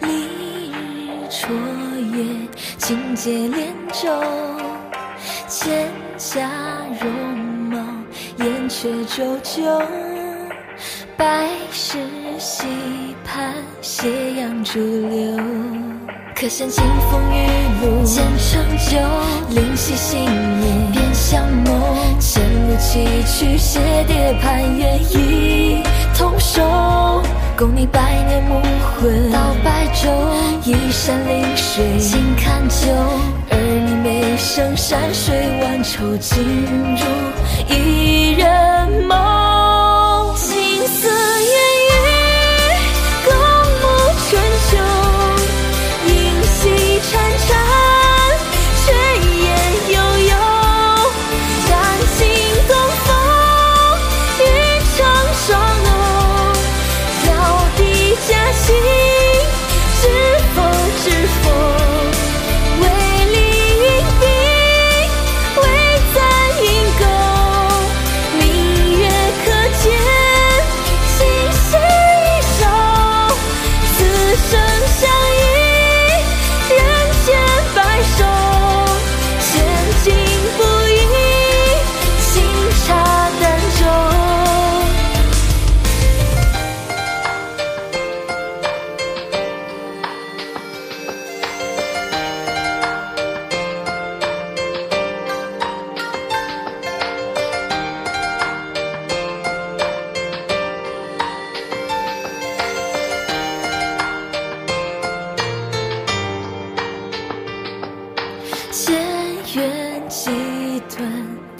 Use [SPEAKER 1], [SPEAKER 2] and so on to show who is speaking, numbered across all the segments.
[SPEAKER 1] 丽日绰约，清洁莲舟，蒹葭容茂，燕雀啁啾。白石溪畔，斜阳逐流。可羡清风玉露，剑成酒，灵犀心念，便相谋。前路崎岖，蝶蝶攀援，一同守。共你百年暮魂到白昼，一山临水尽看旧。而你眉生山水万愁，尽入一人梦。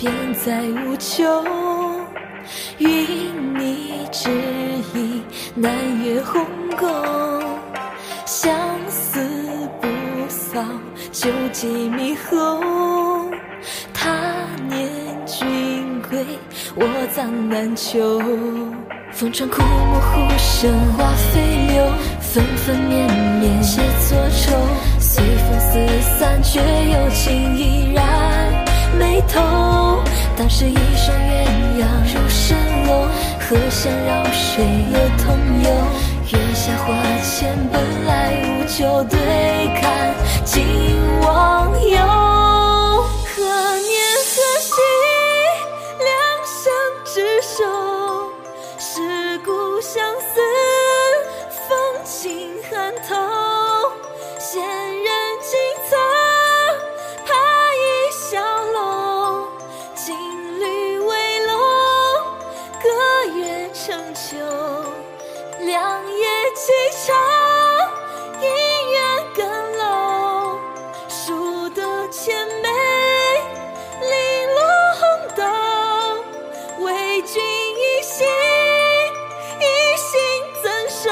[SPEAKER 1] 天在无求。云泥之意，南越鸿沟。相思不扫，旧疾弥后。他年君归，我葬南丘。风穿枯木，忽生花飞柳，纷纷绵绵皆作愁。随风四散，却有情依然眉头。当时一双鸳鸯入深楼，和弦绕水乐同游。月下花前，本来无酒，对看今忘忧。何年何夕，两相执手。是故相思，风轻寒透。秋良夜启长，姻缘更漏，数得千枚零落红豆，为君一心，一心怎守？